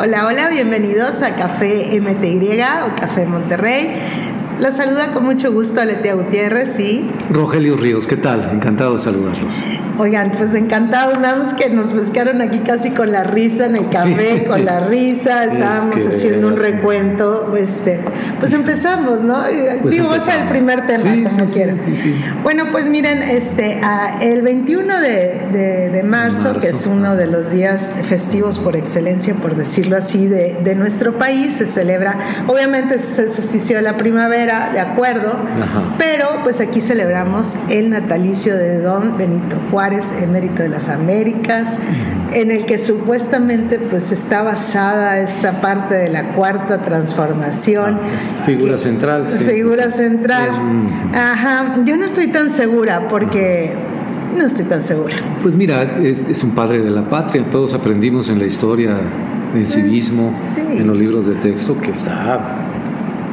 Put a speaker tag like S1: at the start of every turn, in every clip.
S1: Hola, hola, bienvenidos a Café MTY o Café Monterrey. La saluda con mucho gusto Aletia Gutiérrez y
S2: Rogelio Ríos, ¿qué tal? Encantado de saludarlos.
S1: Oigan, pues encantado, nada más que nos pescaron aquí casi con la risa en el café, con la risa, estábamos haciendo un recuento, este, pues empezamos, ¿no? Pues Digo, al primer tema, como quieran. Bueno, pues miren, este, el 21 de, de, marzo, que es uno de los días festivos por excelencia, por decirlo así, de, de nuestro país, se celebra, obviamente es el solsticio de la primavera, de acuerdo, pero pues aquí celebramos el natalicio de don Benito Juárez, emérito de las Américas, en el que supuestamente pues está basada esta parte de la cuarta transformación.
S2: Ah, figura central.
S1: Sí, figura central. Ajá, yo no estoy tan segura porque... No estoy tan segura.
S2: Pues mira, es, un padre de la patria. Todos aprendimos en la historia, en civismo, en los libros de texto, que está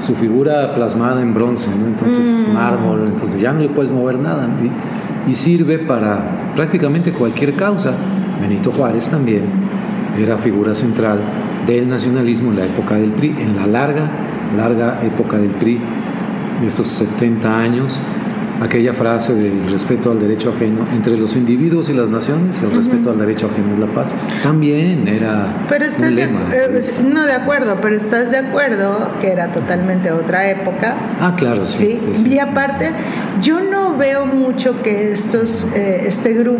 S2: su figura plasmada en bronce, entonces mm. mármol, entonces ya no le puedes mover nada y, sirve para prácticamente cualquier causa. Benito Juárez también era figura central del nacionalismo en la época del PRI, en la larga, larga época del PRI, esos 70 años aquella frase del respeto al derecho ajeno entre los individuos y las naciones, el respeto al derecho ajeno es la paz, también era
S1: pero estás
S2: un lema.
S1: De, eh, no de acuerdo, pero estás de acuerdo que era totalmente otra época.
S2: Ah, claro, sí.
S1: Y aparte, yo no veo mucho que estos, eh, este grupo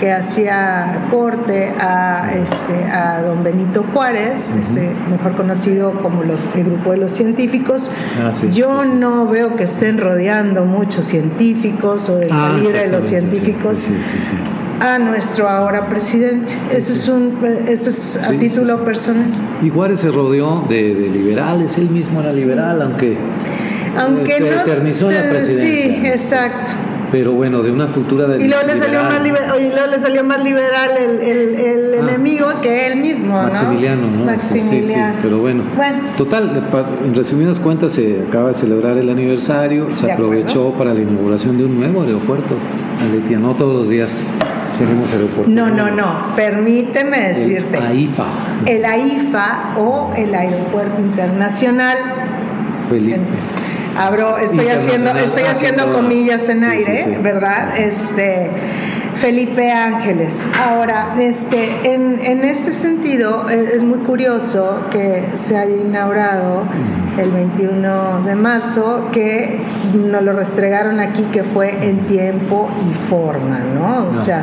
S1: que hacía corte a, este, a don Benito Juárez, este, mejor conocido como los, el grupo de los científicos, ah, yo no veo que estén rodeando muchos científicos o del ah, calibre de los científicos a nuestro ahora presidente. Eso es, un, eso es a título personal.
S2: Y Juárez se rodeó de, liberales, él mismo era liberal, aunque,
S1: aunque
S2: se eternizó en la presidencia.
S1: Sí, exacto
S2: pero bueno, de una cultura de
S1: y luego le salió más, le salió más liberal el, el, ah. enemigo que él mismo,
S2: Maximiliano, ¿no?
S1: Maximiliano. Sí, sí,
S2: pero bueno. Total, en resumidas cuentas se acaba de celebrar el aniversario, se aprovechó para la inauguración de un nuevo aeropuerto, Aletia, no todos los días tenemos aeropuerto.
S1: No, no, no, permíteme decirte.
S2: El AIFA.
S1: El AIFA o el Aeropuerto Internacional.
S2: Felipe
S1: abro, estoy haciendo, estoy haciendo comillas en aire, ¿verdad? Este Felipe Ángeles. Ahora, este, en, en este sentido, es, es, muy curioso que se haya inaugurado el 21 de marzo, que nos lo restregaron aquí, que fue en tiempo y forma, ¿no? O sea,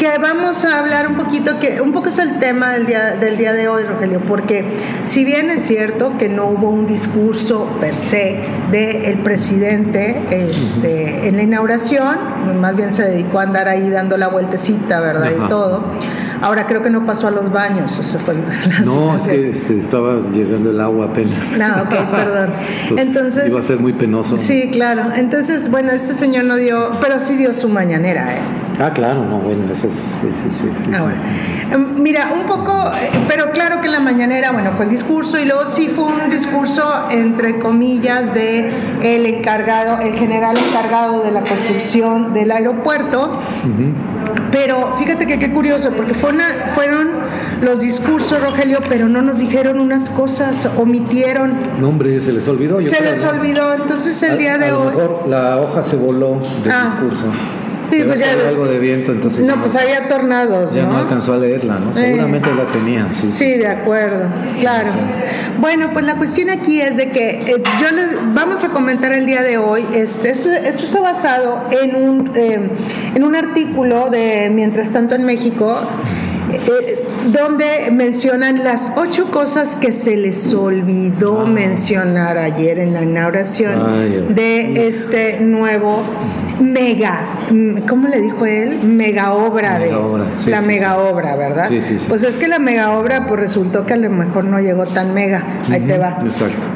S1: que vamos a hablar un poquito, que un poco es el tema del día, del día de hoy, Rogelio, porque si bien es cierto que no hubo un discurso per se del presidente este, en la inauguración, más bien se dedicó a andar ahí dando la vueltecita, ¿verdad? Y todo. Ahora creo que no pasó a los baños, eso fue
S2: la No, es que este, estaba llegando el agua apenas.
S1: No, ah, ok, perdón.
S2: Entonces, iba a ser muy penoso.
S1: Sí, claro. Entonces, bueno, este señor no dio, pero sí dio su mañanera, ¿eh?
S2: Ah, claro, no, bueno, eso es, sí, sí, sí.
S1: Ahora, mira, un poco, eh, pero claro que en la mañanera, bueno, fue el discurso y luego sí fue un discurso, entre comillas, de el encargado, el general encargado de la construcción del aeropuerto. Pero fíjate que qué curioso, porque fueron, fueron los discursos, Rogelio, pero no nos dijeron unas cosas, omitieron.
S2: No, hombre, se les olvidó.
S1: se les olvidó, entonces el día de
S2: a
S1: hoy.
S2: Lo mejor la hoja se voló del ah. discurso.
S1: Sí, pues ya
S2: algo de viento, entonces.
S1: No, pues había tornados.
S2: Ya no, alcanzó a leerla, ¿no? Seguramente la tenía. Sí,
S1: sí, de acuerdo, claro. Bueno, pues la cuestión aquí es de que eh, yo les, vamos a comentar el día de hoy. Este, esto, esto está basado en un, eh, en un artículo de Mientras tanto en México. Eh, donde mencionan las ocho cosas que se les olvidó mencionar ayer en la inauguración de este nuevo mega, ¿cómo le dijo él? Mega obra de la mega obra, ¿verdad? Pues es que la mega obra pues resultó que a lo mejor no llegó tan mega. Ahí te va.
S2: Exacto.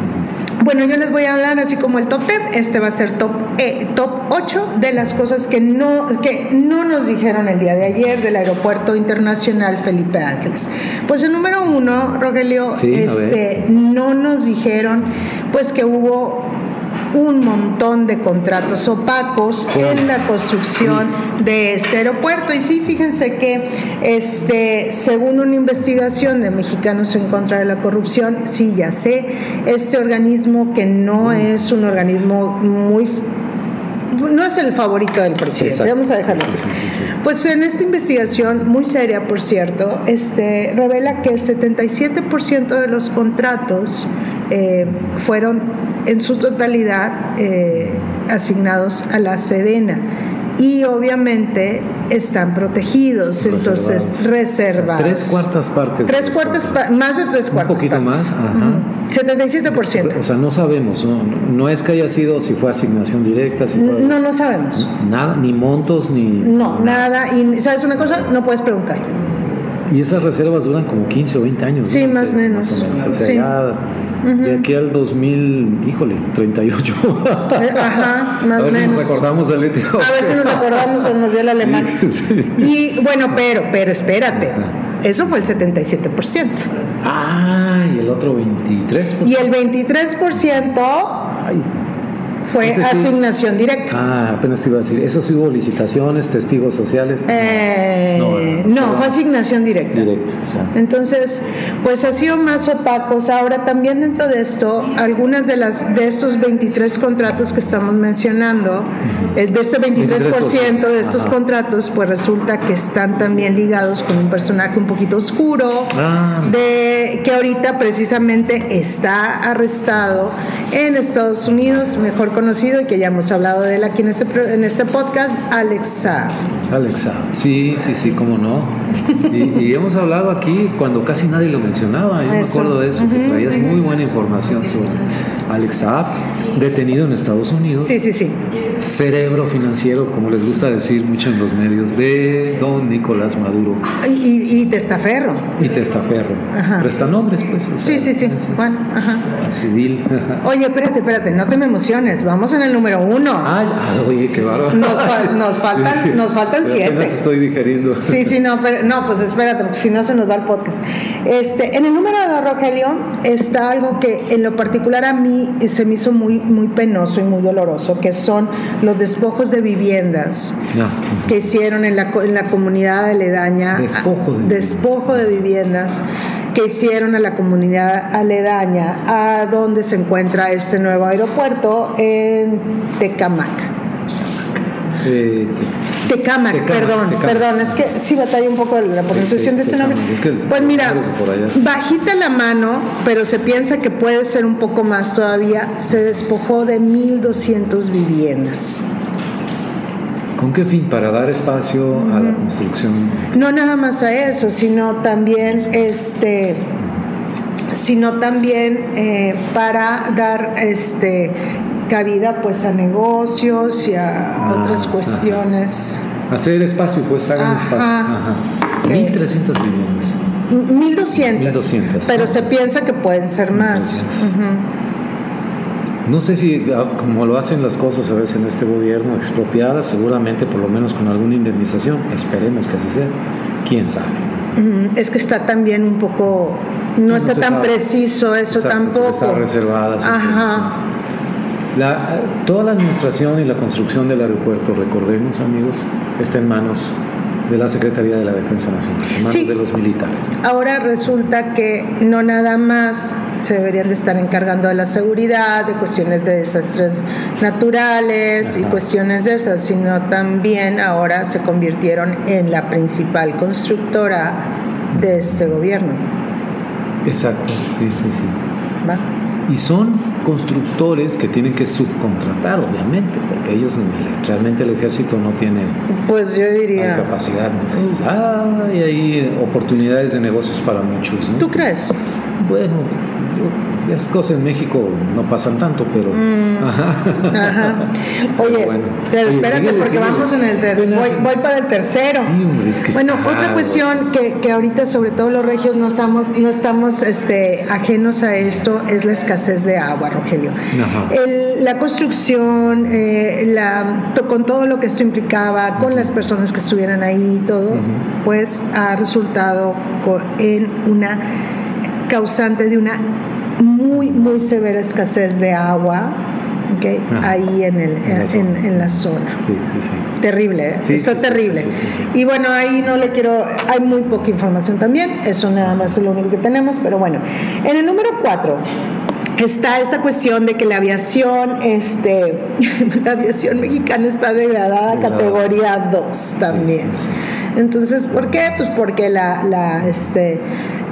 S1: Bueno, yo les voy a hablar así como el top 10, este va a ser top, eh, top 8 de las cosas que no, que no nos dijeron el día de ayer del Aeropuerto Internacional Felipe Ángeles. Pues el número uno, Rogelio, este, no nos dijeron pues que hubo un montón de contratos opacos en la construcción de ese aeropuerto. Y sí, fíjense que este, según una investigación de Mexicanos en contra de la corrupción, sí, ya sé, este organismo que no es un organismo muy no es el favorito del presidente, vamos a dejarlo así. pues en esta investigación, muy seria por cierto, este, revela que el 77% de los contratos eh, fueron en su totalidad eh, asignados a la Sedena y obviamente están protegidos, entonces reservados.
S2: tres cuartas partes.
S1: Tres cuartas, más de tres cuartas.
S2: Un poquito más,
S1: ajá. 77%.
S2: O sea, no sabemos, ¿no? no es que haya sido si fue asignación directa. Si
S1: fue... No, no sabemos.
S2: Nada, ni montos, ni...
S1: No, nada. Y ¿sabes una cosa? No puedes preguntar.
S2: Y esas reservas duran como 15 o 20 años.
S1: Sí, más o menos. Más o menos. O sea,
S2: sí. ya de aquí al 2000, híjole, 38.
S1: Ajá, más o menos. A ver
S2: si nos acordamos del ético.
S1: A ver si nos acordamos o nos dio el alemán. Sí. Y bueno, pero, pero espérate. Eso fue el 77%.
S2: Ah, y el otro 23%.
S1: Y el 23%. Ay fue asignación directa.
S2: Ah, apenas te iba a decir. ¿Eso sí hubo licitaciones, testigos sociales?
S1: Eh, no, fue asignación directa.
S2: Directa,
S1: Entonces, pues ha sido más opacos. Ahora también dentro de esto, algunas de las de estos 23 contratos que estamos mencionando, de este 23%, de estos contratos, pues resulta que están también ligados con un personaje un poquito oscuro, ah. de que ahorita precisamente está arrestado en Estados Unidos, mejor conocido y que ya hemos hablado de él aquí en este, en este podcast, Alexa.
S2: Alexa, sí, sí, sí, cómo no. Y, hemos hablado aquí cuando casi nadie lo mencionaba, yo me acuerdo de eso, que traías muy buena información sobre Alexa, detenido en Estados Unidos.
S1: Sí, sí, sí.
S2: Cerebro financiero, como les gusta decir mucho en los medios, de don Nicolás Maduro.
S1: Y, y Testaferro.
S2: Y Testaferro. Ajá. Prestanombres, pues.
S1: sí, sí, sí. Bueno, ajá.
S2: Civil.
S1: Oye, espérate, espérate, no te me emociones. Vamos en el número uno.
S2: Ay, ah, oye, qué bárbaro.
S1: Nos, faltan, nos faltan siete.
S2: estoy digeriendo.
S1: Sí, sí, no, pero, no, pues espérate, porque si no se nos va el podcast. Este, en el número de Rogelio está algo que en lo particular a mí se me hizo muy, muy penoso y muy doloroso, que son los despojos de viviendas que hicieron en la, en la comunidad aledaña.
S2: Despojo de,
S1: despojo de viviendas que hicieron a la comunidad aledaña a donde se encuentra este nuevo aeropuerto en Tecamac.
S2: Eh,
S1: Tecamac, perdón, perdón, es que sí batalla un poco la pronunciación de este nombre. pues mira, bajita la mano, pero se piensa que puede ser un poco más todavía, se despojó de 1.200 viviendas.
S2: ¿Con qué fin? Para dar espacio a la construcción.
S1: No nada más a eso, sino también este sino también eh, para dar este cabida pues a negocios y a ah, otras cuestiones.
S2: Hacer espacio, pues hagan espacio. Ajá. 1300 viviendas.
S1: 1200. 1200. Pero se piensa que pueden ser más.
S2: No sé si, ah, como lo hacen las cosas a veces en este gobierno, expropiadas, seguramente por lo menos con alguna indemnización. Esperemos que así sea. ¿Quién sabe?
S1: Es que está también un poco, no, está tan preciso eso tampoco.
S2: Está reservada.
S1: Ajá.
S2: La, toda la administración y la construcción del aeropuerto, recordemos amigos, está en manos de la Secretaría de la Defensa Nacional, en manos de los militares.
S1: Ahora resulta que no nada más se deberían de estar encargando de la seguridad, de cuestiones de desastres naturales y cuestiones de esas, sino también ahora se convirtieron en la principal constructora de este gobierno.
S2: Exacto, sí, sí, sí. ¿Va? Y son constructores que tienen que subcontratar, obviamente, porque ellos realmente el ejército no tiene
S1: pues yo diría
S2: capacidad. Entonces, ah, hay oportunidades de negocios para muchos. ¿no?
S1: ¿Tú crees?
S2: Bueno, esas cosas en México no pasan tanto, pero.
S1: Mm. Ajá. Oye, pero, espérate, porque vamos en el tercero. Voy, para el tercero. bueno, otra cuestión que, que, ahorita, sobre todo los regios, no estamos, no estamos este, ajenos a esto es la escasez de agua, Rogelio. la construcción, eh, la, con todo lo que esto implicaba, con las personas que estuvieran ahí y todo, pues ha resultado en una causante de una muy, muy severa escasez de agua, Okay, ahí en, el, en, la, zona. Sí, sí, sí. Terrible, ¿eh? está terrible. Y bueno, ahí no le quiero, hay muy poca información también, eso nada más es lo único que tenemos, pero bueno. En el número 4 está esta cuestión de que la aviación, este, la aviación mexicana está degradada a categoría 2 también. Entonces, ¿por qué? Pues porque la, la, este,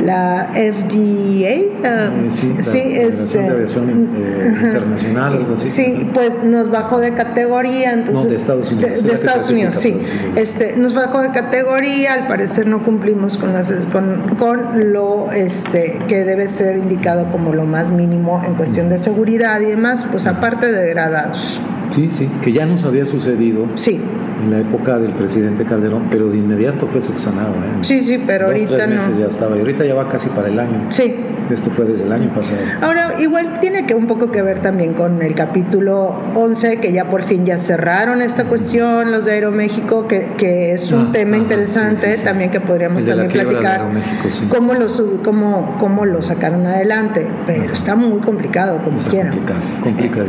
S1: la FDA,
S2: uh, sí, sí es, de Aviación eh, Internacional, algo así.
S1: Sí, pues nos bajó de categoría, entonces...
S2: No, de Estados Unidos.
S1: De, Estados Unidos, sí. Este, nos bajó de categoría, al parecer no cumplimos con, las, con, con lo este, que debe ser indicado como lo más mínimo en cuestión de seguridad y demás, pues aparte de degradados.
S2: Sí, sí, que ya nos había sucedido.
S1: Sí
S2: en la época del presidente Calderón, pero de inmediato fue subsanado. ¿eh?
S1: Sí, sí, pero ahorita
S2: tres meses ya estaba y ahorita ya va casi para el año.
S1: Sí.
S2: Esto fue desde el año pasado.
S1: Ahora, igual tiene que un poco que ver también con el capítulo 11, que ya por fin ya cerraron esta cuestión, los de Aeroméxico, que, que es un ah, tema interesante también que podríamos también platicar cómo, lo, cómo, cómo lo sacaron adelante, pero está muy complicado como quiera.
S2: Complicado,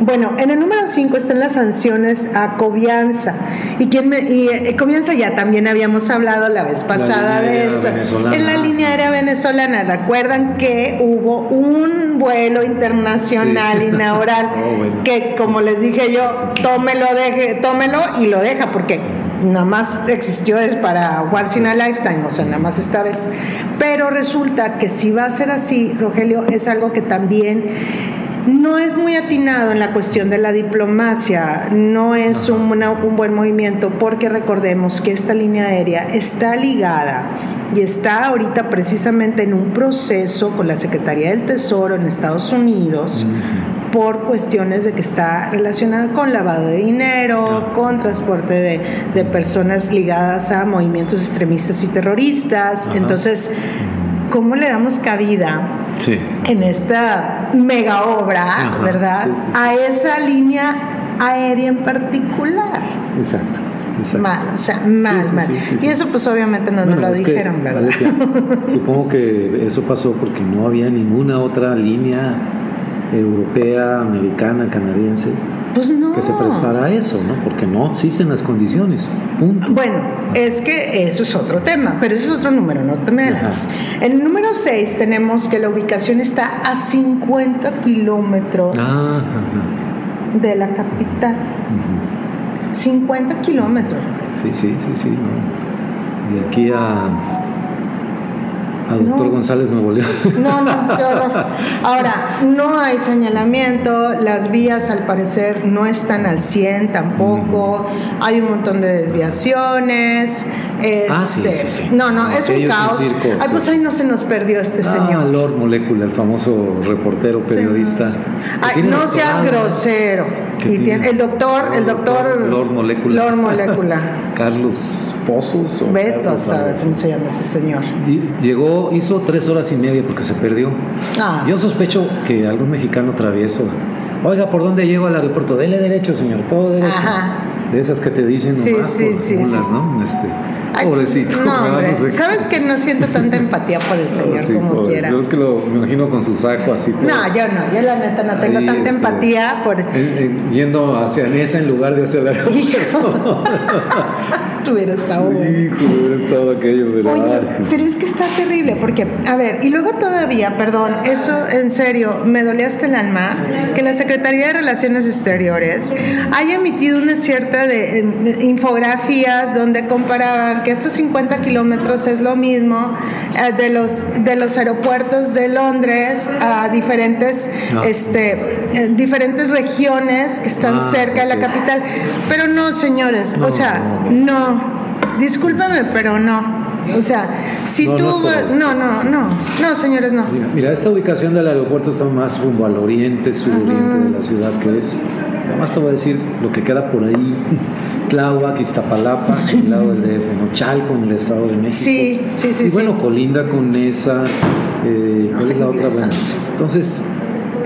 S1: Bueno, en el número 5 están las sanciones a Covianza. Y, quién me, y eh, Covianza ya también habíamos hablado la vez pasada de esto. En la línea aérea venezolana, ¿recuerdan que hubo un vuelo internacional inaugural oh, que, como les dije yo, tómelo, deje, tómelo y lo deja, porque nada más existió es para once in a lifetime, o sea, nada más esta vez. Pero resulta que si va a ser así, Rogelio, es algo que también no es muy atinado en la cuestión de la diplomacia, no es un, un, buen movimiento porque recordemos que esta línea aérea está ligada y está ahorita precisamente en un proceso con la Secretaría del Tesoro en Estados Unidos. por cuestiones de que está relacionada con lavado de dinero, con transporte de, de, personas ligadas a movimientos extremistas y terroristas. Entonces, ¿cómo le damos cabida en esta mega obra, verdad? A esa línea aérea en particular.
S2: Exacto.
S1: Mal, o sea, mal, mal. y eso pues obviamente no nos lo dijeron, ¿verdad?
S2: supongo que eso pasó porque no había ninguna otra línea europea, americana, canadiense
S1: pues
S2: que se prestara a eso, ¿no? Porque no existen las condiciones. Punto.
S1: Bueno, es que eso es otro tema, pero eso es otro número, no te. En el número 6 tenemos que la ubicación está a 50 kilómetros de la capital. 50 kilómetros.
S2: Sí, sí, sí, sí. De aquí a a doctor González me volvió.
S1: No, no, qué horror. Ahora, no hay señalamiento, las vías al parecer no están al 100 tampoco, hay un montón de desviaciones.
S2: ah, sí, este, sí, sí.
S1: No, no, es un caos. Ay, pues ahí no se nos perdió este ah, señor.
S2: Lord Molecula, el famoso reportero, periodista.
S1: Ay, no seas grosero. Y tiene, el doctor, el doctor
S2: Lord Molecula.
S1: Lord Molecula.
S2: Carlos Pozos.
S1: O Beto, a saber cómo se llama ese señor.
S2: Llegó, hizo tres horas y media porque se perdió. Ah. Yo sospecho que algún mexicano travieso. Oiga, ¿por dónde llego al aeropuerto? Dele derecho, señor, todo derecho. Ajá. De esas que te dicen nomás sí, por sí, ¿no? Este, Pobrecito.
S1: No, hombre. Sabes que no siento tanta empatía por el Señor como quiera.
S2: Yo es que lo me imagino con su saco así.
S1: Todo. No, yo no. Yo la neta no tengo tanta este, empatía por.
S2: yendo hacia esa en lugar de hacia el aeropuerto.
S1: Hubiera estado
S2: bueno. hubiera estado aquello, ¿verdad?
S1: Oye, pero es que está terrible, porque, a ver, y luego todavía, perdón, eso en serio, me dolía hasta el alma, que la Secretaría de Relaciones Exteriores haya emitido una cierta de, infografías donde comparaban que estos 50 kilómetros es lo mismo eh, de, los, de los aeropuertos de Londres a diferentes, este, eh, diferentes regiones que están ah, cerca de la capital. Pero no, señores, o sea, no, discúlpame, pero no. O sea, si tú... No, no, no, no, señores, no.
S2: Mira, esta ubicación del aeropuerto está más rumbo al oriente, suroriente de la ciudad, que es, además te voy a decir lo que queda por ahí, Tláhuac, Iztapalapa, el lado del DF, Chalco, en el Estado de México.
S1: Sí, sí, sí.
S2: Y bueno, colinda con esa, eh, ¿cuál es la otra? Bueno, entonces,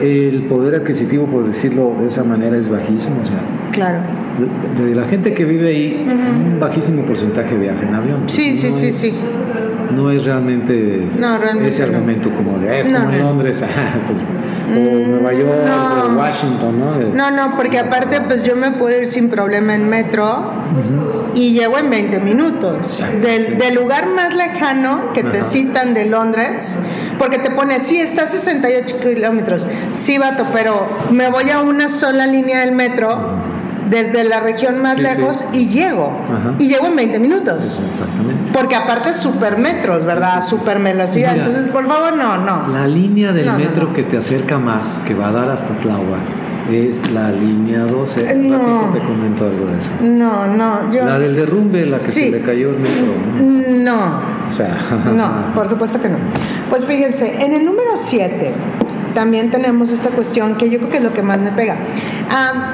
S2: el poder adquisitivo, por decirlo de esa manera, es bajísimo, o sea...
S1: Claro
S2: de, la gente que vive ahí, un bajísimo porcentaje viaja en avión.
S1: Sí, sí, sí, sí.
S2: no es realmente, ese argumento como de, es como en Londres, pues, o mm, Nueva York, o Washington, ¿no?
S1: No, no, porque aparte pues yo me puedo ir sin problema en metro y llego en 20 minutos. Del, del, lugar más lejano que te citan de Londres, porque te pone, sí, está a 68 kilómetros, sí, vato, pero me voy a una sola línea del metro desde la región más lejos y llego. Y llego en 20 minutos. Exactamente. Porque aparte es supermetros, ¿verdad? Super velocidad. Entonces, por favor, no, no.
S2: La línea del metro que te acerca más, que va a dar hasta Tláhuac, es la línea 12. No. te comento algo de eso.
S1: No, no. Yo...
S2: La del derrumbe, la que se le cayó el metro.
S1: No. O sea. no, por supuesto que no. Pues fíjense, en el número 7 también tenemos esta cuestión que yo creo que es lo que más me pega. Ah,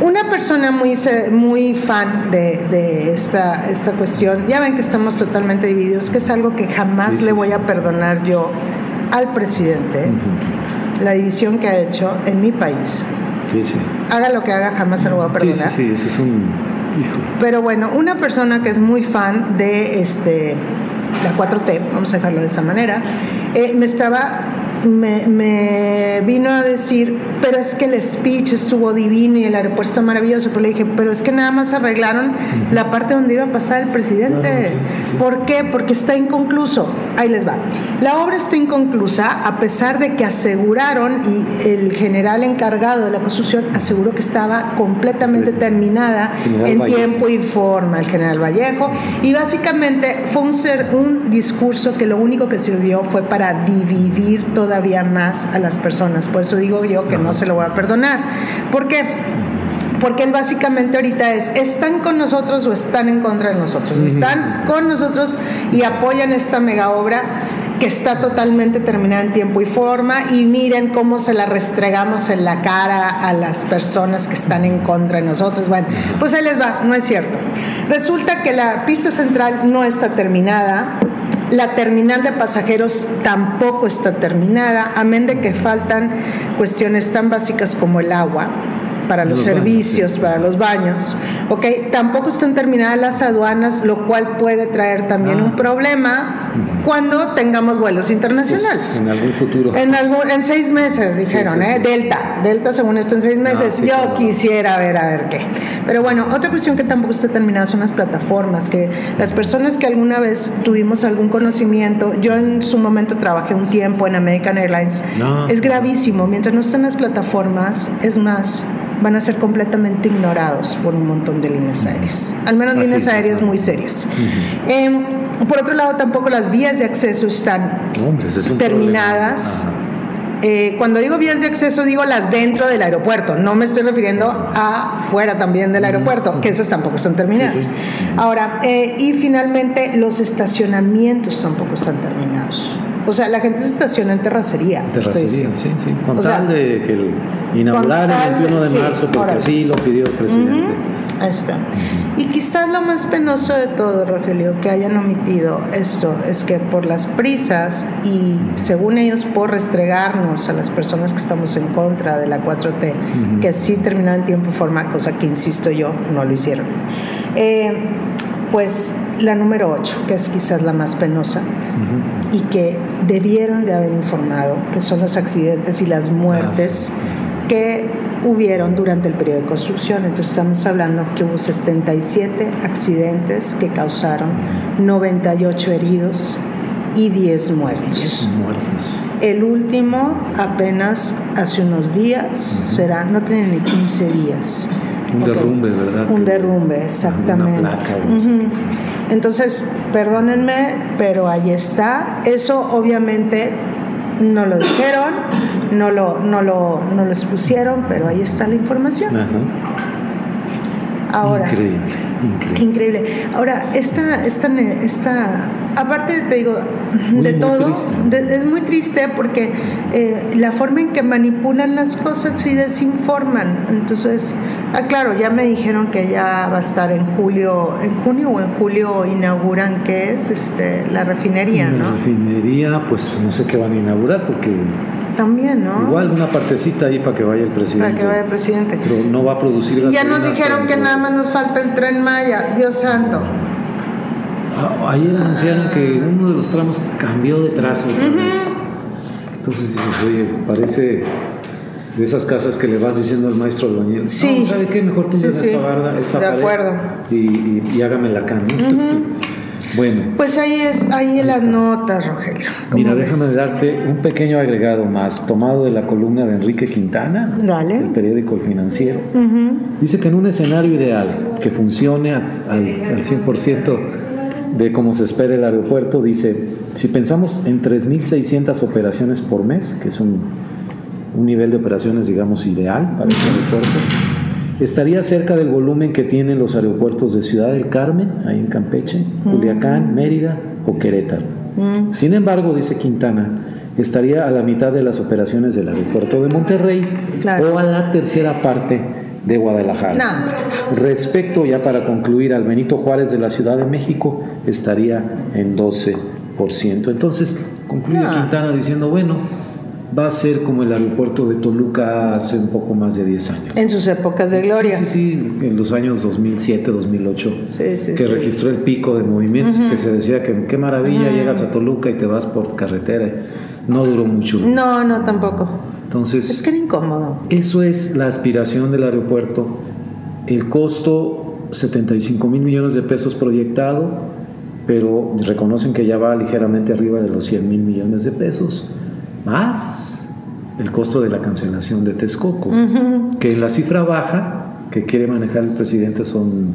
S1: una persona muy, muy fan de, esta, esta cuestión, ya ven que estamos totalmente divididos, que es algo que jamás le voy a perdonar yo al presidente, la división que ha hecho en mi país. Haga lo que haga, jamás se lo voy a perdonar.
S2: Sí, sí, sí, es un hijo.
S1: Pero bueno, una persona que es muy fan de este, la 4T, vamos a dejarlo de esa manera, eh, me estaba me, vino a decir, pero es que el speech estuvo divino y el aeropuerto está maravilloso. Pero le dije, pero es que nada más arreglaron la parte donde iba a pasar el presidente. ¿Por qué? Porque está inconcluso. Ahí les va. La obra está inconclusa a pesar de que aseguraron y el general encargado de la construcción aseguró que estaba completamente terminada en tiempo y forma, el general Vallejo. Y básicamente fue un, ser, un discurso que lo único que sirvió fue para dividir todo todavía más a las personas. Por eso digo yo que no se lo voy a perdonar. ¿Por qué? Porque él básicamente ahorita es, ¿están con nosotros o están en contra de nosotros? Están con nosotros y apoyan esta mega obra que está totalmente terminada en tiempo y forma y miren cómo se la restregamos en la cara a las personas que están en contra de nosotros. Bueno, pues ahí les va, no es cierto. Resulta que la pista central no está terminada, la terminal de pasajeros tampoco está terminada, amén de que faltan cuestiones tan básicas como el agua para los, servicios, para los baños. ¿ok? Tampoco están terminadas las aduanas, lo cual puede traer también un ah. problema cuando tengamos vuelos internacionales.
S2: Pues, en algún futuro.
S1: En, algún, en seis meses, dijeron, ¿eh? Delta. Delta según esto en seis ah, meses. Yo quisiera ver a ver qué. Pero bueno, otra cuestión que tampoco está terminada son las plataformas, que las personas que alguna vez tuvimos algún conocimiento, yo en su momento trabajé un tiempo en American Airlines, es gravísimo. Mientras no estén las plataformas, es más, van a ser completamente ignorados por un montón de líneas aéreas, al menos líneas aéreas muy serias. Em, por otro lado, tampoco las vías de acceso están terminadas. Eh, cuando digo vías de acceso, digo las dentro del aeropuerto. No me estoy refiriendo a fuera también del aeropuerto, que esas tampoco están terminadas. Ahora, eh, y finalmente, los estacionamientos tampoco están terminados. O sea, la gente se estaciona en terracería.
S2: Terracería, sí, sí. Con tal de que inaugurar el 21 de marzo, porque así lo pidió el presidente.
S1: Ahí está. Y quizás lo más penoso de todo, Rogelio, que hayan omitido esto, es que por las prisas y según ellos por restregarnos a las personas que estamos en contra de la 4T, que sí terminaron en tiempo forma, cosa que insisto yo, no lo hicieron. Eh, pues la número 8, que es quizás la más penosa y que debieron de haber informado, que son los accidentes y las muertes que hubieron durante el periodo de construcción. Entonces estamos hablando que hubo 77 accidentes que causaron 98 heridos y 10 muertos.
S2: muertos.
S1: El último apenas hace unos días, será, no tiene ni 15 días.
S2: Un derrumbe, ¿verdad?
S1: Un derrumbe, exactamente. Entonces, perdónenme, pero ahí está. Eso obviamente no lo dijeron, no lo, no lo, no lo expusieron, pero ahí está la información. Ahora, increíble, increíble. Ahora, esta, esta, esta, aparte te digo, de todo, es muy triste porque eh, la forma en que manipulan las cosas y desinforman. Entonces, ah, claro, ya me dijeron que ya va a estar en julio, en junio o en julio inauguran qué es este la refinería, ¿no?
S2: La refinería, pues no sé qué van a inaugurar porque
S1: también, ¿no?
S2: Igual una partecita ahí para que vaya el presidente.
S1: Para que vaya el presidente.
S2: Pero no va a producir
S1: Y ya nos dijeron que nada más nos falta el tren Maya, Dios santo.
S2: Ah, ayer anunciaron que uno de los tramos cambió de trazo otra vez. Entonces dices, oye, parece de esas casas que le vas diciendo al maestro albañil,
S1: sí.
S2: no, ¿sabe qué? Mejor sí, esta barda, esta
S1: de acuerdo.
S2: y, y, y, hágame la cama. Bueno.
S1: Pues ahí es, ahí en las notas, Rogelio.
S2: Mira, déjame darte un pequeño agregado más, tomado de la columna de Enrique Quintana,
S1: Dale.
S2: del periódico El Financiero. Dice que en un escenario ideal que funcione al, al 100% de cómo se espera el aeropuerto, dice, si pensamos en 3.600 operaciones por mes, que es un, un nivel de operaciones, digamos, ideal para este aeropuerto, estaría cerca del volumen que tienen los aeropuertos de Ciudad del Carmen, ahí en Campeche, Culiacán, Mérida o Querétaro. Sin embargo, dice Quintana, estaría a la mitad de las operaciones del aeropuerto de Monterrey
S1: Claro.
S2: o a la tercera parte de Guadalajara.
S1: No.
S2: Respecto, ya para concluir, al Benito Juárez de la Ciudad de México, estaría en 12%. Entonces, concluye
S1: No.
S2: Quintana diciendo, bueno, va a ser como el aeropuerto de Toluca hace un poco más de 10 años.
S1: En sus épocas de gloria.
S2: Sí, sí, sí, en los años 2007, 2008,
S1: Sí, sí,
S2: que registró el pico de movimientos, que se decía que qué maravilla, llegas a Toluca y te vas por carretera. No duró mucho.
S1: No, no, tampoco.
S2: Entonces,
S1: Es que era incómodo.
S2: eso es la aspiración del aeropuerto. El costo, 75 mil millones de pesos proyectado, pero reconocen que ya va ligeramente arriba de los 100 mil millones de pesos, más el costo de la cancelación de Texcoco, que en la cifra baja que quiere manejar el presidente son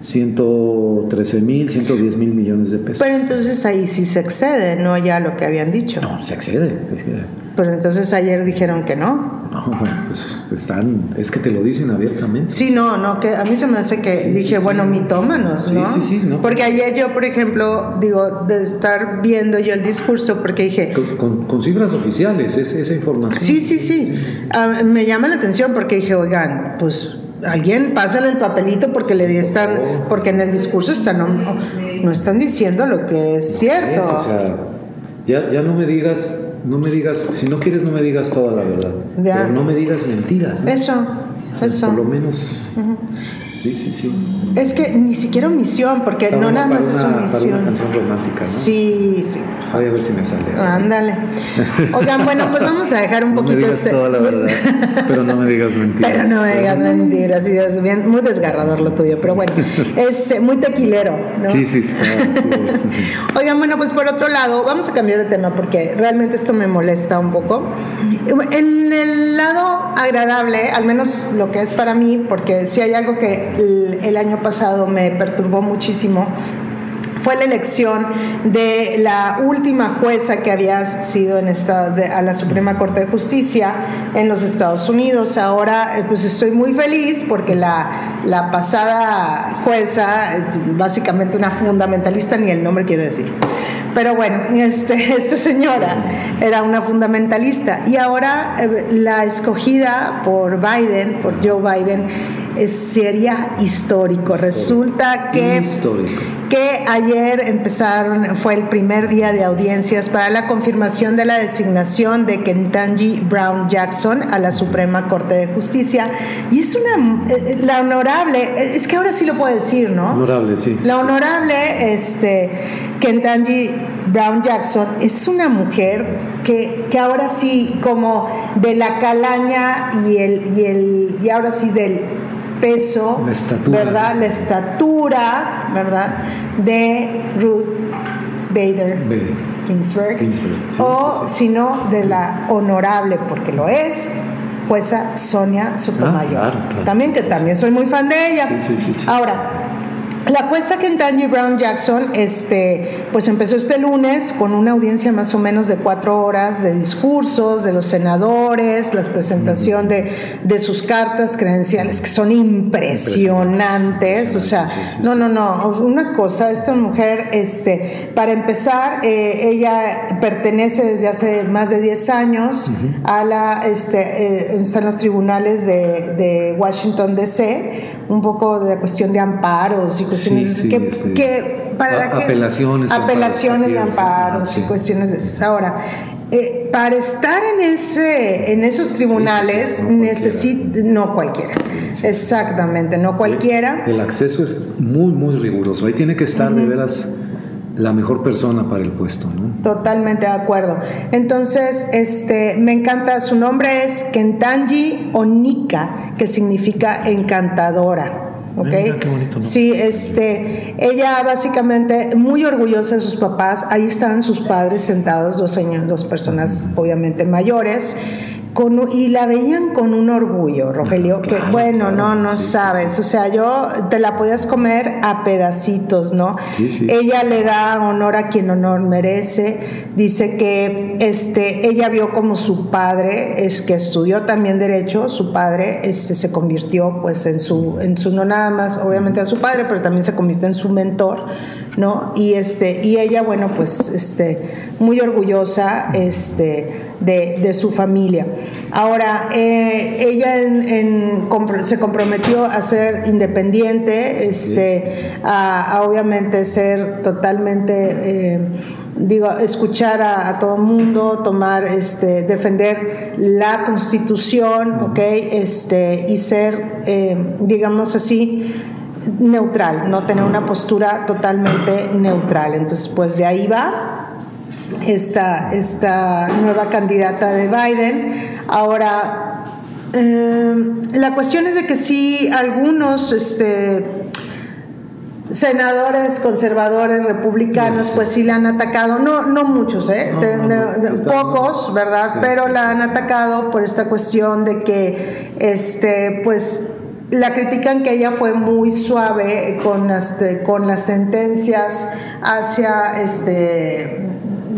S2: 113 mil, 110 mil millones de pesos.
S1: Pero entonces ahí sí se excede, no ya lo que habían dicho.
S2: no, se excede. se excede.
S1: Pero entonces ayer dijeron que no.
S2: No, bueno, pues están, es que te lo dicen abiertamente.
S1: Sí, no, no, que a mí se me hace que
S2: Sí,
S1: dije,
S2: sí,
S1: bueno,
S2: sí.
S1: mitómanos,
S2: Sí,
S1: ¿no?
S2: sí, sí, no.
S1: Porque ayer yo, por ejemplo, digo, de estar viendo yo el discurso, porque dije,
S2: Con, con- con cifras oficiales, es, esa información.
S1: sí, sí, sí, Ah, me llama la atención porque dije, oigan, pues alguien pásale el papelito porque le están, porque en el discurso están, no, no están diciendo lo que es cierto.
S2: Eso, o sea, ya, ya no me digas, no me digas, si no quieres no me digas toda la verdad.
S1: Ya.
S2: Pero no me digas mentiras. ¿no?
S1: Eso,
S2: O sea,
S1: eso.
S2: Por lo menos. Sí, sí, sí.
S1: Es que ni siquiera omisión, porque
S2: Está
S1: no nada más es
S2: una, para una
S1: omisión.
S2: canción romántica, ¿no?
S1: Sí, sí.
S2: Ay, a ver si me sale.
S1: Ándale. Oigan, bueno, pues vamos a dejar un
S2: no me
S1: poquito
S2: digas
S1: este-
S2: toda la verdad, pero no me digas mentiras.
S1: Pero no me digas mentiras, sí, es bien, muy desgarrador lo tuyo, pero bueno, es eh, muy tequilero, ¿no?
S2: Sí, sí, está. sí.
S1: Oigan, bueno, pues por otro lado, vamos a cambiar de tema porque realmente esto me molesta un poco. En el lado agradable, al menos lo que es para mí, porque si hay algo que el, año pasado me perturbó muchísimo, fue la elección de la última jueza que había sido en esta de- a la Suprema Corte de Justicia en los Estados Unidos. Ahora, eh, pues estoy muy feliz porque la, la pasada jueza, eh, básicamente una fundamentalista, ni el nombre quiero decir. Pero bueno, este, esta señora era una fundamentalista y ahora eh, la escogida por Biden, por Joe Biden, sería histórico. Resulta que
S2: Histórico.
S1: Que ayer empezaron, fue el primer día de audiencias para la confirmación de la designación de Kentanji Brown Jackson a la Suprema Corte de Justicia. Y es una, eh, la honorable, eh, es que ahora sí lo puedo decir, ¿no?
S2: Honorable, sí. sí,
S1: La honorable este, Kentanji Brown Jackson es una mujer que, que ahora sí, como de la calaña y, el, y, el, y ahora sí del peso,
S2: La estatura.
S1: ¿verdad? La estatura, ¿verdad? De Ruth Bader
S2: Ve,
S1: Ginsburg.
S2: Ginsburg, sí,
S1: o
S2: sí, sí.
S1: si no, de la honorable, porque lo es, jueza Sonia Sotomayor.
S2: Ah, claro, claro.
S1: También, que también soy muy fan de ella.
S2: Sí, sí, sí, sí.
S1: Ahora, la jueza Kentanji Brown Jackson, este, pues empezó este lunes con una audiencia más o menos de cuatro horas de discursos de los senadores, la presentación de, de sus cartas credenciales que son impresionantes, o sea, no, no, no, una cosa, esta mujer, este, para empezar, eh, ella pertenece desde hace más de 10 años a la, este, eh, están los tribunales de, de Washington DC, un poco de la cuestión de amparos y cuestiones
S2: Sí, sí,
S1: que,
S2: sí.
S1: que para
S2: A-
S1: que-
S2: apelaciones,
S1: apelaciones de
S2: amparos,
S1: y cuestiones de esas. Ahora, eh, para estar en ese, en esos tribunales
S2: sí, no cualquiera.
S1: necesita no cualquiera, exactamente, no cualquiera.
S2: El acceso es muy, muy riguroso. Ahí tiene que estar de veras la mejor persona para el puesto, ¿no?
S1: Totalmente de acuerdo. Entonces, este, me encanta, su nombre es Kentanji Onika, que significa encantadora. ¿Ok? Sí, este, ella básicamente muy orgullosa de sus papás, ahí están sus padres sentados, dos, años, dos personas obviamente mayores y la veían con un orgullo, Rogelio, que bueno, no, no sabes, o sea, yo te la podías comer a pedacitos, ¿no? Ella le da honor a quien honor merece, dice que este, ella vio como su padre, es que estudió también derecho, su padre este, se convirtió pues en su, en su, no nada más obviamente a su padre, pero también se convirtió en su mentor, ¿no? Y, este, y ella, bueno, pues este, muy orgullosa este, de, su familia. Ahora, eh, ella se comprometió a ser independiente, este, a, obviamente ser totalmente... Eh, digo, escuchar a, todo el mundo, tomar, este, defender la constitución, ¿ok? Este, y ser, eh, digamos así, neutral, no tener una postura totalmente neutral. Entonces, pues de ahí va esta, esta nueva candidata de Biden. Ahora, eh, la cuestión es de que sí, algunos este, senadores conservadores republicanos, pues sí la han atacado, no, no muchos, ¿eh? pocos, ¿verdad? Pero la han atacado por esta cuestión de que, este, pues, la critican que ella fue muy suave con las, con las sentencias hacia este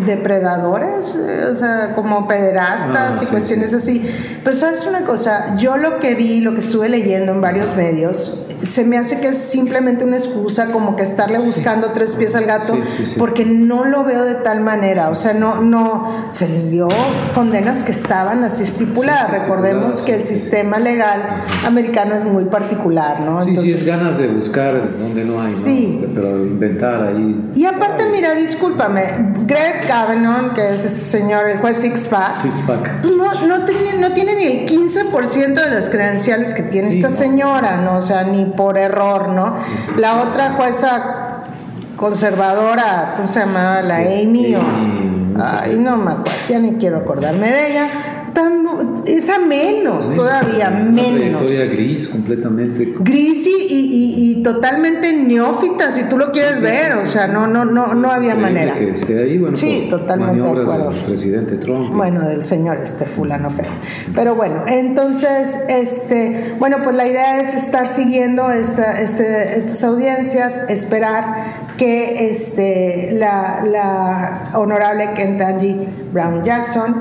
S1: depredadores, eh, o sea, como pederastas ah, y cuestiones así. Pero sabes una cosa, yo lo que vi, lo que estuve leyendo en varios medios, se me hace que es simplemente una excusa como que estarle buscando tres pies al gato, porque no lo veo de tal manera, o sea, no, no, se les dio condenas que estaban así estipuladas. Recordemos que el sistema legal americano es muy particular, ¿no?
S2: Sí, Entonces, sí, es ganas de buscar donde no hay, ¿no? Sí. Este, pero inventar ahí.
S1: Y aparte, mira, discúlpame, Greg Kavanaugh, que es este señor, el juez Sixpack,
S2: Sixpack.
S1: No, no, tiene, no tiene ni el 15% de las credenciales que tiene esta señora, ¿no? O sea, ni por error, ¿no? La otra jueza conservadora, ¿cómo se llamaba? La Amy, o, ay, no me acuerdo, ya ni quiero acordarme de ella a menos, todavía menos.
S2: Una gris completamente.
S1: Gris y, totalmente neófita, si tú lo quieres ver, o sea, no, no, no, no había manera.
S2: Que esté ahí, bueno,
S1: sí, totalmente de acuerdo.
S2: Del presidente Trump.
S1: Bueno, del señor este fulano feo. Pero bueno, entonces, este, bueno, pues la idea es estar siguiendo esta, este, estas audiencias, esperar que este, la, la honorable Kentanji Brown Jackson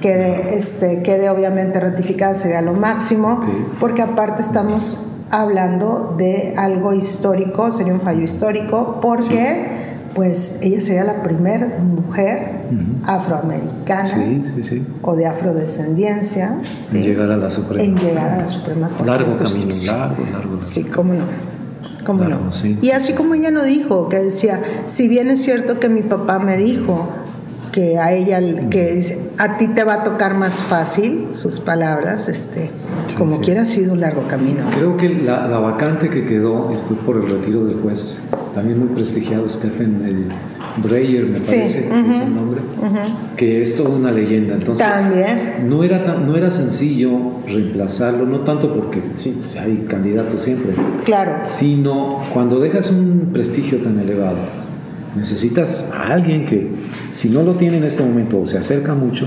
S1: quede, este, quede obviamente ratificada, sería lo máximo, porque aparte estamos hablando de algo histórico, sería un fallo histórico, porque... pues ella sería la primera mujer afroamericana o de afrodescendencia
S2: en llegar a la Suprema.
S1: En llegar a la Suprema
S2: Corte. Largo camino, largo, largo.
S1: Sí, cómo no. ¿Cómo no? Y así como ella lo dijo, que decía, si bien es cierto que mi papá me dijo, que a ella, que dice, a ti te va a tocar más fácil, sus palabras, este, como quiera ha sido un largo camino.
S2: Creo que la, vacante que quedó fue por el retiro del juez, también muy prestigiado, Stephen Breyer, me parece, es el nombre, que es toda una leyenda. Entonces,
S1: también.
S2: No era, no era sencillo reemplazarlo, no tanto porque sí, hay candidatos siempre,
S1: claro.
S2: sino cuando dejas un prestigio tan elevado Necesitas a alguien que, si no lo tiene en este momento o se acerca mucho,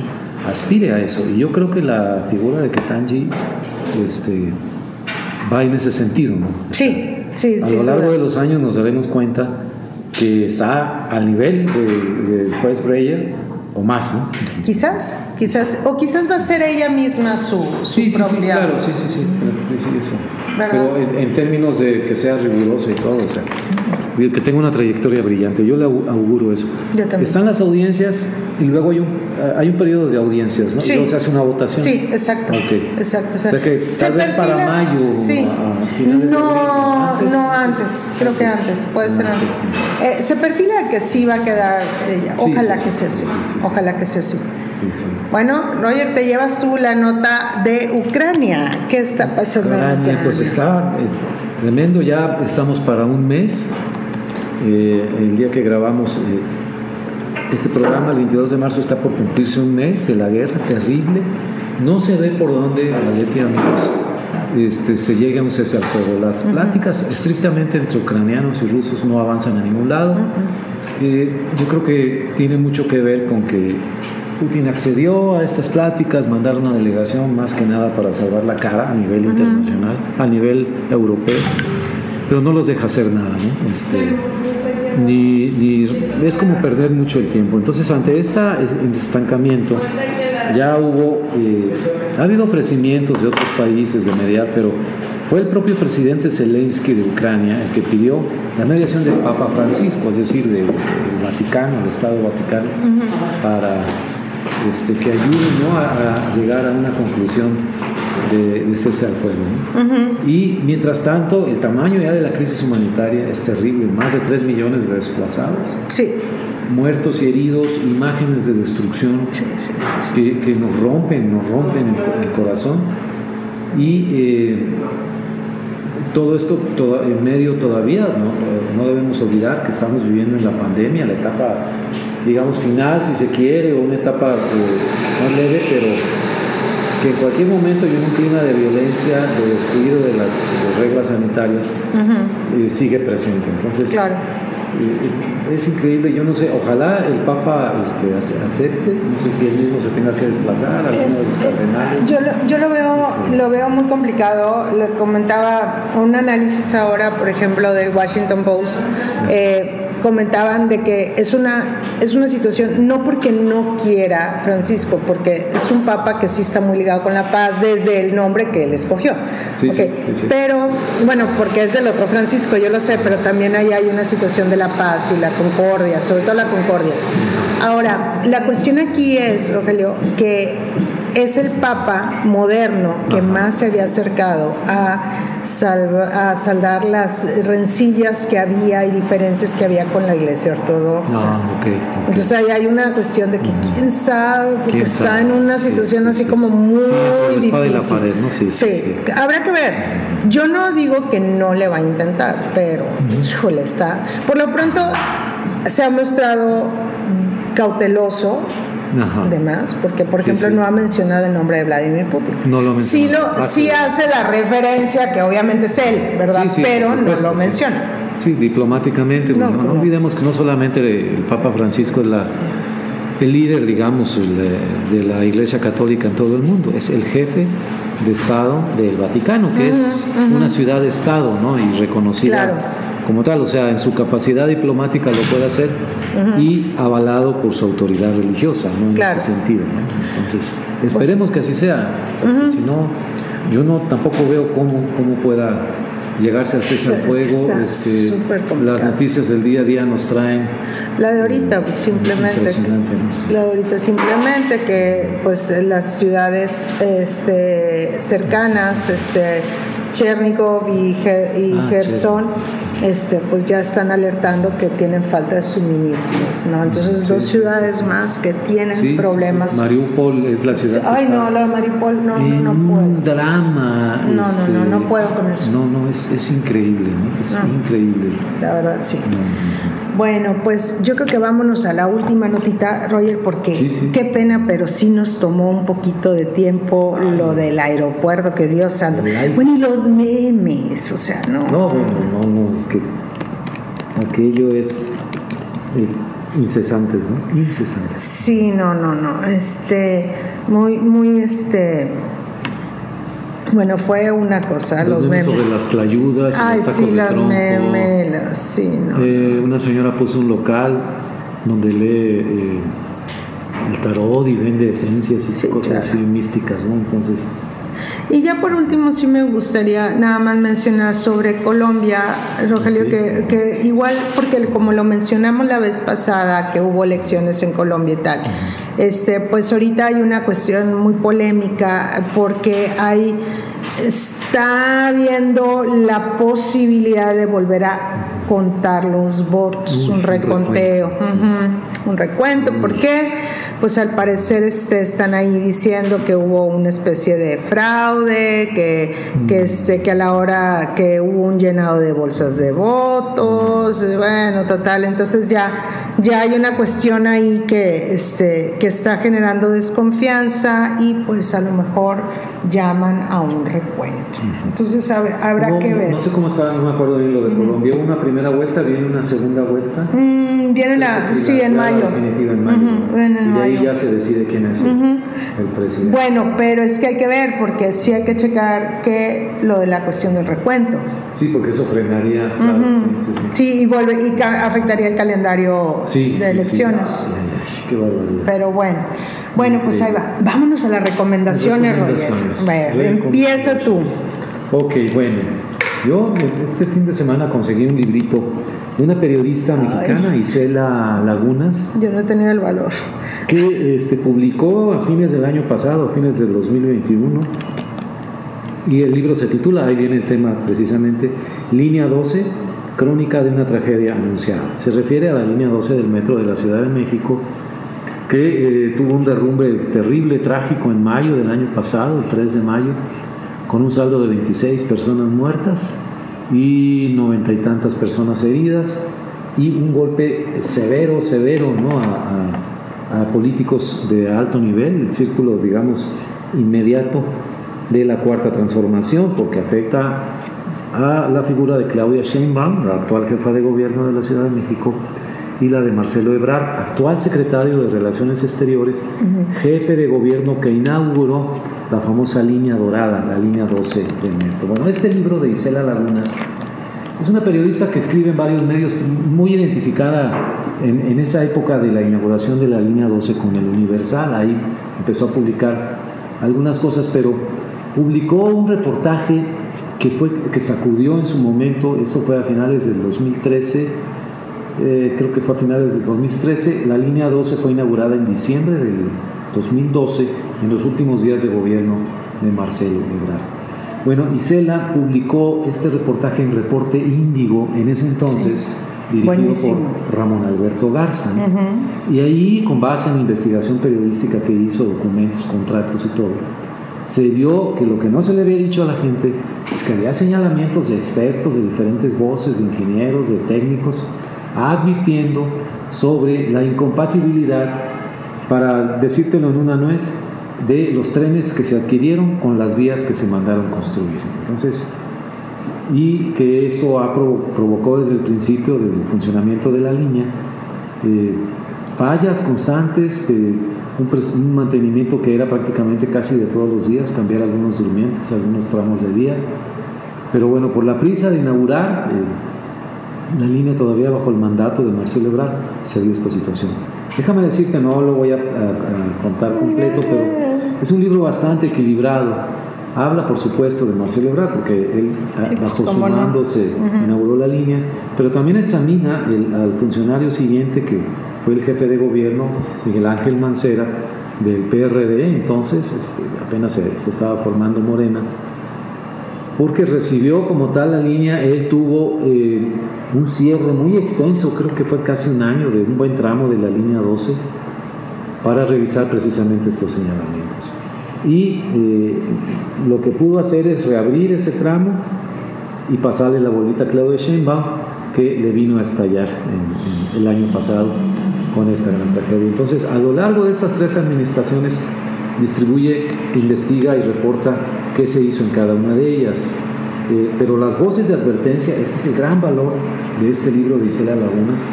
S2: aspire a eso. Y yo creo que la figura de Ketanji este, va en ese sentido. ¿no?
S1: Sí, sí,
S2: A lo largo de los años nos daremos cuenta que está al nivel del de juez Breyer o más, ¿no?
S1: Quizás, quizás, o quizás va a ser ella misma su,
S2: sí, sí, Sí, claro, sí, sí, sí, eso. Pero en, términos de que sea riguroso y todo, o sea, que tenga una trayectoria brillante, yo le auguro eso. Están las audiencias y luego hay un, hay un periodo de audiencias, ¿no? Y luego se hace una votación.
S1: Sí, exacto. Exacto.
S2: O sea, que tal vez para mayo.
S1: Sí. no, no antes, creo que antes, puede ser antes. Eh, se perfila que sí va a quedar ella, ojalá que sea así. Ojalá que sea así. Bueno, Roger, te llevas tú la nota de Ucrania. ¿Qué está pasando
S2: Ucrania, Pues está eh, tremendo, ya estamos para un mes eh, el día que grabamos eh, este programa, el 22 de marzo, está por cumplirse un mes de la guerra terrible. No se ve por dónde, Leti, amigos, este, se llegue a un cese al fuego. Las pláticas estrictamente entre ucranianos y rusos no avanzan a ningún lado. Eh, yo creo que tiene mucho que ver con que Putin accedió a estas pláticas, mandar una delegación más que nada para salvar la cara a nivel internacional, a nivel europeo, pero no los deja hacer nada, ¿no? Este, ni, es como perder mucho el tiempo. Entonces, ante este estancamiento, ya hubo, eh, ha habido ofrecimientos de otros países de mediar, pero fue el propio presidente Zelensky de Ucrania el que pidió la mediación del Papa Francisco, es decir, del Vaticano, del Estado Vaticano, para este, que ayude a, llegar a una conclusión de, cese al fuego. Y mientras tanto, el tamaño ya de la crisis humanitaria es terrible, más de 3 millones de desplazados.
S1: Sí.
S2: Muertos y heridos, imágenes de destrucción que, nos rompen, nos rompen el, corazón. Y eh, todo esto en medio todavía, ¿no? no debemos olvidar que estamos viviendo en la pandemia, la etapa digamos, final, si se quiere, o una etapa eh, más leve, pero que en cualquier momento y en un clima de violencia, de descuido de las reglas sanitarias, eh, sigue presente. Entonces, claro. Eh, es increíble, yo no sé, ojalá el Papa este, acepte, no sé si él mismo se tenga que desplazar, alguno de los cardenales.
S1: Yo, lo, yo lo, veo, lo veo muy complicado, le comentaba un análisis ahora, por ejemplo, del Washington Post comentaban de que es una, es una situación, no porque no quiera Francisco, porque es un papa que sí está muy ligado con la paz desde el nombre que él escogió. pero, bueno, porque es del otro Francisco, yo lo sé, pero también ahí hay una situación de la paz y la concordia, sobre todo la concordia. Ahora, la cuestión aquí es, Rogelio, que es el Papa moderno que más se había acercado a, a saldar las rencillas que había y diferencias que había con la Iglesia Ortodoxa.
S2: Ah,
S1: Entonces ahí hay una cuestión de que quién sabe, porque está en una situación así como muy difícil. sí, habrá que ver. Yo no digo que no le va a intentar, pero híjole, está. Por lo pronto se ha mostrado cauteloso demás, porque por ejemplo no ha mencionado el nombre de Vladimir Putin.
S2: No lo
S1: sí, lo, ah, sí hace la referencia que obviamente es él, ¿verdad? Pero no lo menciona.
S2: Sí, diplomáticamente. No, no, olvidemos que no solamente el Papa Francisco es la, el líder, digamos, de la Iglesia Católica en todo el mundo, es el jefe de Estado del Vaticano, que es una ciudad-estado, ¿no? Y reconocida como tal, o sea, en su capacidad diplomática lo puede hacer y avalado por su autoridad religiosa, ¿no? En ese sentido. Entonces, esperemos que así sea, si no, yo no tampoco veo cómo, cómo pueda llegarse a cese al fuego. Este, las noticias del día a día nos traen.
S1: La de ahorita, pues, simplemente. La de ahorita, simplemente que pues las ciudades este, cercanas, este, Chernigov y, y ah, Gerson, este, pues ya están alertando que tienen falta de suministros, ¿no? Entonces dos ciudades más que tienen problemas.
S2: Mariupol es la ciudad.
S1: Ay, no, la de Mariupol no, no, no puedo.
S2: Un drama.
S1: No, no, no, este, no puedo con eso.
S2: No, no, es, es increíble, ¿no? Es increíble.
S1: La verdad, sí. Bueno, pues yo creo que vámonos a la última notita, Roger, porque qué pena, pero sí nos tomó un poquito de tiempo lo del aeropuerto, que Dios santo. Bueno, y los memes, o sea, no.
S2: No, no, no, es que aquello es eh, incesantes, ¿no? Incesantes.
S1: Sí, no, no, no. Este, muy, muy, este bueno, fue una cosa, los,
S2: los
S1: memes.
S2: Sobre las tlayudas,
S1: Ay,
S2: los
S1: sí,
S2: de
S1: las memes, sí, no.
S2: Eh, una señora puso un local donde lee eh, el tarot y vende esencias y cosas así místicas, ¿no? Entonces...
S1: Y ya por último sí me gustaría nada más mencionar sobre Colombia, Rogelio, que, que, igual, porque como lo mencionamos la vez pasada, que hubo elecciones en Colombia y tal, este, pues ahorita hay una cuestión muy polémica porque hay, está habiendo la posibilidad de volver a contar los votos, un reconteo, un recuento. ¿Por qué? Pues al parecer este, están ahí diciendo que hubo una especie de fraude, que, que, este, que a la hora que hubo un llenado de bolsas de votos, bueno, total, entonces ya, ya hay una cuestión ahí que, este, que está generando desconfianza y pues a lo mejor llaman a un recuento. Entonces habrá que ver.
S2: No sé cómo está, no me acuerdo bien lo de Colombia. ¿Una primera vuelta? ¿Viene una segunda vuelta?
S1: Mm, viene la, sí, en mayo.
S2: y de ahí ya se decide quién es el, presidente.
S1: Bueno, pero es que hay que ver, porque sí hay que checar que lo de la cuestión del recuento.
S2: Sí, porque eso frenaría.
S1: sí, y, vuelve, y afectaría el calendario de elecciones.
S2: qué barbaridad.
S1: Pero bueno. Bueno, pues ahí va. Vámonos a las recomendaciones, Roger. empieza tú.
S2: Ok, bueno. Yo este fin de semana conseguí un librito de una periodista mexicana, Isela Lagunas.
S1: Yo no he tenido el valor.
S2: Que este, publicó a fines del año pasado, a fines del 2021. Y el libro se titula, ahí viene el tema precisamente, Línea 12, Crónica de una tragedia anunciada. Se refiere a la línea 12 del metro de la Ciudad de México que eh, tuvo un derrumbe terrible, trágico en mayo del año pasado, el 3 de mayo, con un saldo de 26 personas muertas y noventa y tantas personas heridas y un golpe severo, severo ¿no? a, políticos de alto nivel, el círculo, digamos, inmediato de la cuarta transformación, porque afecta a la figura de Claudia Sheinbaum, la actual jefa de gobierno de la Ciudad de México, y la de Marcelo Ebrard, actual secretario de Relaciones Exteriores, jefe de gobierno que inauguró la famosa línea dorada, la línea 12 del metro. Bueno, este libro de Isela Lagunas es una periodista que escribe en varios medios, muy identificada en, en, esa época de la inauguración de la línea 12 con el Universal. Ahí empezó a publicar algunas cosas, pero publicó un reportaje que, fue, que sacudió en su momento, eso fue a finales del 2013 eh, creo que fue a finales del 2013. La línea 12 fue inaugurada en diciembre del 2012, en los últimos días de gobierno de Marcelo Ebrard. Bueno, Isela publicó este reportaje en Reporte Índigo en ese entonces. dirigido por Ramón Alberto Garza. Y ahí, con base en investigación periodística que hizo, documentos, contratos y todo, se vio que lo que no se le había dicho a la gente es que había señalamientos de expertos, de diferentes voces, de ingenieros, de técnicos, advirtiendo sobre la incompatibilidad, para decírtelo en una nuez, de los trenes que se adquirieron con las vías que se mandaron construir. Entonces, y que eso ha provocó desde el principio, desde el funcionamiento de la línea, eh, fallas constantes, de un, mantenimiento que era prácticamente casi de todos los días, cambiar algunos durmientes, algunos tramos de vía. Pero bueno, por la prisa de inaugurar, eh, la línea todavía bajo el mandato de Marcelo Ebrard se dio esta situación. Déjame decirte, no lo voy a, contar completo, pero es un libro bastante equilibrado. Habla, por supuesto, de Marcelo Ebrard, porque él pues, bajo su mando se inauguró la línea, pero también examina al funcionario siguiente, que fue el jefe de gobierno, Miguel Ángel Mancera, del PRD, entonces este, apenas se, se estaba formando Morena, porque recibió como tal la línea, él tuvo eh, un cierre muy extenso, creo que fue casi un año de un buen tramo de la línea 12 para revisar precisamente estos señalamientos. Y eh, lo que pudo hacer es reabrir ese tramo y pasarle la bolita a Claudia Sheinbaum, que le vino a estallar el año pasado con esta gran tragedia. Entonces, a lo largo de estas tres administraciones, distribuye, investiga y reporta qué se hizo en cada una de ellas. Eh, pero las voces de advertencia, ese es el gran valor de este libro de Isela Lagunas.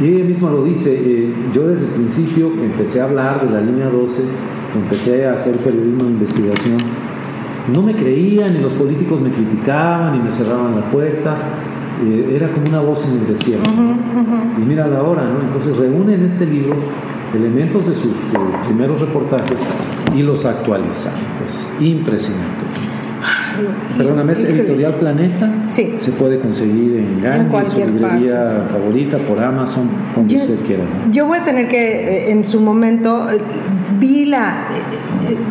S2: Y ella misma lo dice, eh, yo desde el principio que empecé a hablar de la línea 12, que empecé a hacer periodismo de investigación, no me creían y los políticos me criticaban y me cerraban la puerta. Eh, era como una voz en el desierto. Y mira la hora, ¿no? Entonces reúne en este libro elementos de sus, primeros reportajes y los actualiza. Entonces, impresionante. Perdóname, ¿es editorial Planeta?
S1: Sí.
S2: Se puede conseguir en Gandhi, su librería favorita, por Amazon, donde usted quiera.
S1: Yo voy a tener que, eh, en su momento, eh, vi la...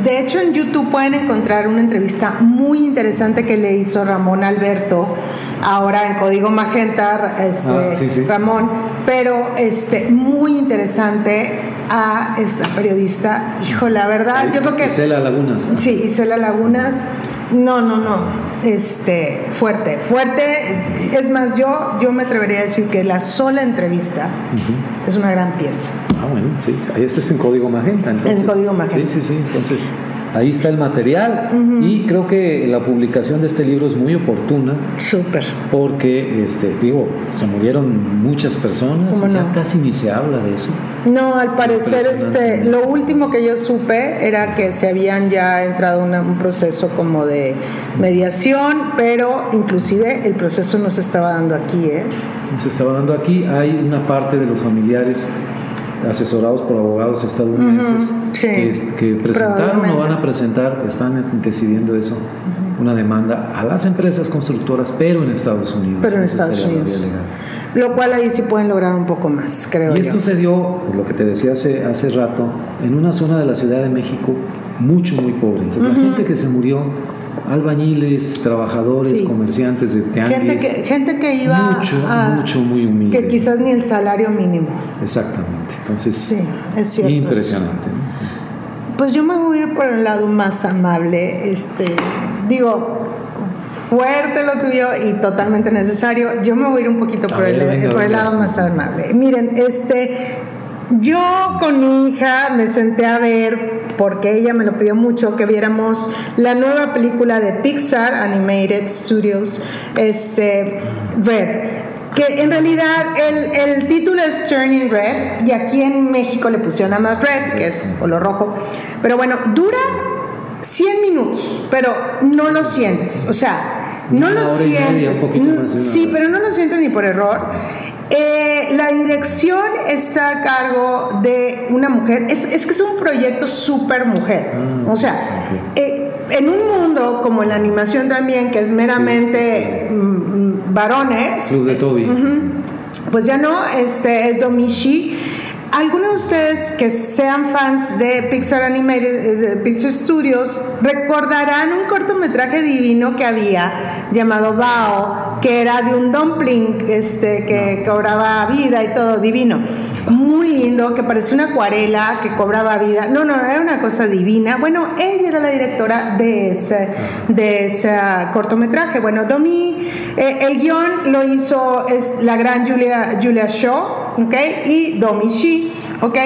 S1: De hecho, en YouTube pueden encontrar una entrevista muy interesante que le hizo Ramón Alberto, ahora en Código Magenta, este, ah, Ramón, pero este, muy interesante a esta periodista. Hijo, la verdad, yo creo que...
S2: Isela Lagunas.
S1: Sí, Isela Lagunas. No, no, no. Este, fuerte, fuerte. Es más, yo, yo me atrevería a decir que la sola entrevista es una gran pieza.
S2: Ah, bueno, sí, este es en código magenta. Entonces.
S1: En código magenta.
S2: Sí, sí, sí. Entonces, ahí está el material y creo que la publicación de este libro es muy oportuna.
S1: Súper.
S2: Porque, este, digo, se murieron muchas personas, ya casi ni se habla de eso.
S1: No, al parecer, este, lo último que yo supe era que se habían ya entrado en un proceso como de mediación, pero inclusive el proceso no se estaba dando aquí, ¿eh?
S2: No se estaba dando aquí, hay una parte de los familiares asesorados por abogados estadounidenses que, presentaron o van a presentar, están decidiendo eso, una demanda a las empresas constructoras, pero en Estados Unidos.
S1: Pero en Estados Unidos. Lo cual ahí sí pueden lograr un poco más, creo.
S2: Y esto se dio, lo que te decía hace, hace rato, en una zona de la Ciudad de México mucho, muy pobre. Entonces la gente que se murió albañiles, trabajadores, comerciantes de tianguis.
S1: Gente que, gente que iba
S2: mucho, mucho, muy humilde.
S1: Que quizás ni el salario mínimo.
S2: Exactamente. Entonces,
S1: sí, es cierto.
S2: Impresionante.
S1: Pues yo me voy a ir por el lado más amable. Este, digo, fuerte lo tuyo y totalmente necesario. Yo me voy a ir un poquito por, el, por el lado más amable. Miren, este, yo con mi hija me senté a ver porque ella me lo pidió mucho, que viéramos la nueva película de Pixar Animated Studios, este, Red que en realidad el, el, título es Turning Red y aquí en México le pusieron nada más Red, que es color rojo, pero bueno, dura 100 minutos, pero no lo sientes, o sea, no lo sientes, sí, pero no lo sientes ni por error. Eh, la dirección está a cargo de una mujer, es, es que es un proyecto súper mujer, ah, o sea, eh, en un mundo como la animación también, que es meramente varones,
S2: de Toby.
S1: pues ya no, este es Domishi algunos de ustedes que sean fans de Pixar Animated, eh, de Pixar Studios, recordarán un cortometraje divino que había llamado Bao, que era de un dumpling este, que cobraba vida y todo divino. Muy lindo, que parecía una acuarela que cobraba vida. No, no, era una cosa divina. Bueno, ella era la directora de ese, de ese cortometraje. Bueno, Domi, eh, el guion lo hizo es la gran Julia, Julia Shaw ¿ok? Y Domishi, ¿ok?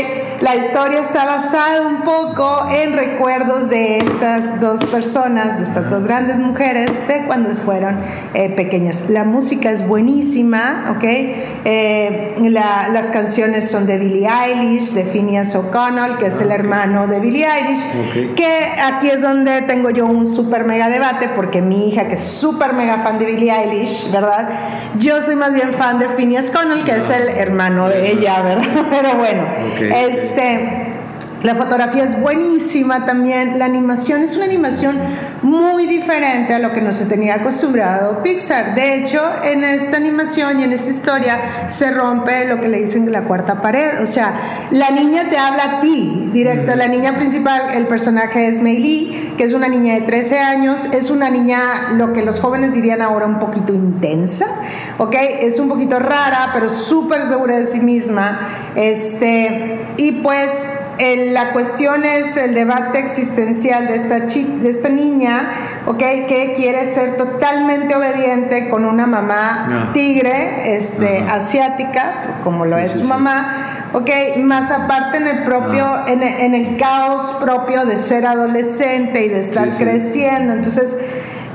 S1: La historia está basada un poco en recuerdos de estas dos personas, de estas dos grandes mujeres, de cuando fueron eh, pequeñas. La música es buenísima, ¿ok? Eh, las canciones son de Billie Eilish, de Phineas O'Connell, que es el hermano de Billie Eilish, que aquí es donde tengo yo un super mega debate, porque mi hija, que es súper mega fan de Billie Eilish, ¿verdad? Yo soy más bien fan de Phineas O'Connell, que es el hermano de ella, ¿verdad? Pero bueno, es este, la fotografía es buenísima también, la animación es una animación muy diferente a lo que nos se tenía acostumbrado Pixar. De hecho, en esta animación y en esta historia se rompe lo que le dicen la cuarta pared. O sea, la niña te habla a ti, directo. La niña principal, el personaje es Mei Lee, que es una niña de 13 años, es una niña, lo que los jóvenes dirían ahora, un poquito intensa, ¿ok? Es un poquito rara, pero súper segura de sí misma. Este, y pues la cuestión es el debate existencial de esta, de esta niña, ¿ok? Que quiere ser totalmente obediente con una mamá tigre, este, asiática, como lo es su mamá, ¿ok? Más aparte en el propio, ah. en, el caos propio de ser adolescente y de estar creciendo. Entonces,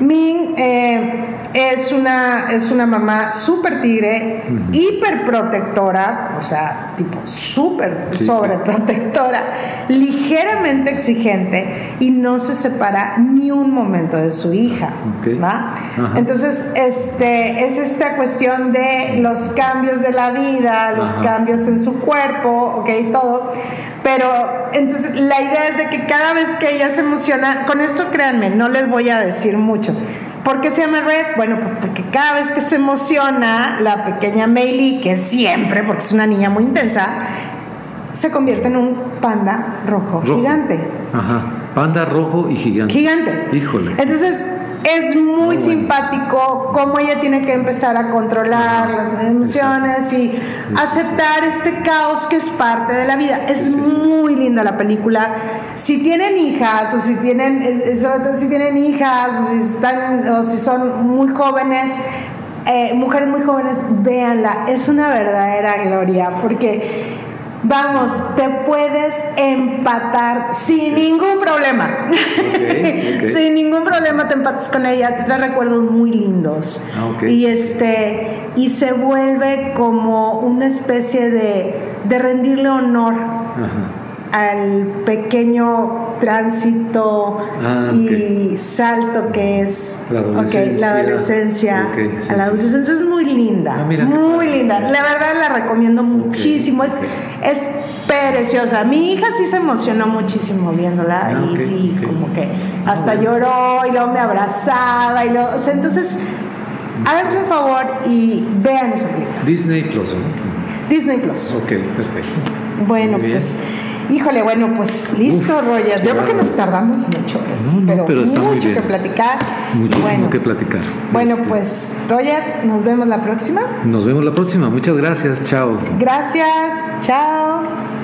S1: Min eh, es, una, es una mamá súper tigre, hiper protectora, o sea, tipo súper sobreprotectora, ligeramente exigente y no se separa ni un momento de su hija. ¿va? Entonces, este, es esta cuestión de los cambios de la vida, los cambios en su cuerpo, ok, todo. Pero entonces la idea es de que cada vez que ella se emociona, con esto créanme, no les voy a decir mucho. ¿Por qué se llama Red? Bueno, pues porque cada vez que se emociona la pequeña Meili, que siempre, porque es una niña muy intensa, se convierte en un panda rojo, gigante.
S2: Ajá, panda rojo y gigante.
S1: Gigante.
S2: Híjole.
S1: Entonces, es muy simpático cómo ella tiene que empezar a controlar las emociones y aceptar este caos que es parte de la vida. Es muy linda la película. Si tienen hijas o si tienen, sobre todo si tienen hijas o si están o si son muy jóvenes, eh, mujeres muy jóvenes, véanla. Es una verdadera gloria porque Vamos, te puedes empatar sin ningún problema. sin ningún problema te empatas con ella, te trae recuerdos muy lindos. Ah, y este y se vuelve como una especie de, de rendirle honor al pequeño tránsito ah, y salto que es la adolescencia, a la adolescencia es muy linda, ah, muy linda. La verdad la recomiendo muchísimo. Es, es preciosa. Mi hija sí se emocionó muchísimo viéndola ah, y sí, como que hasta lloró y luego me abrazaba y luego, entonces háganse un favor y vean esa película.
S2: Disney Plus.
S1: Disney Plus.
S2: Ok, perfecto.
S1: Bueno, pues Híjole, bueno, pues listo, Roger. Yo creo que nos tardamos mucho, pero, mucho que platicar.
S2: Muchísimo que platicar.
S1: Bueno, este. pues Roger, nos vemos la próxima.
S2: Nos vemos la próxima. Muchas gracias. Chao.
S1: Gracias. Chao.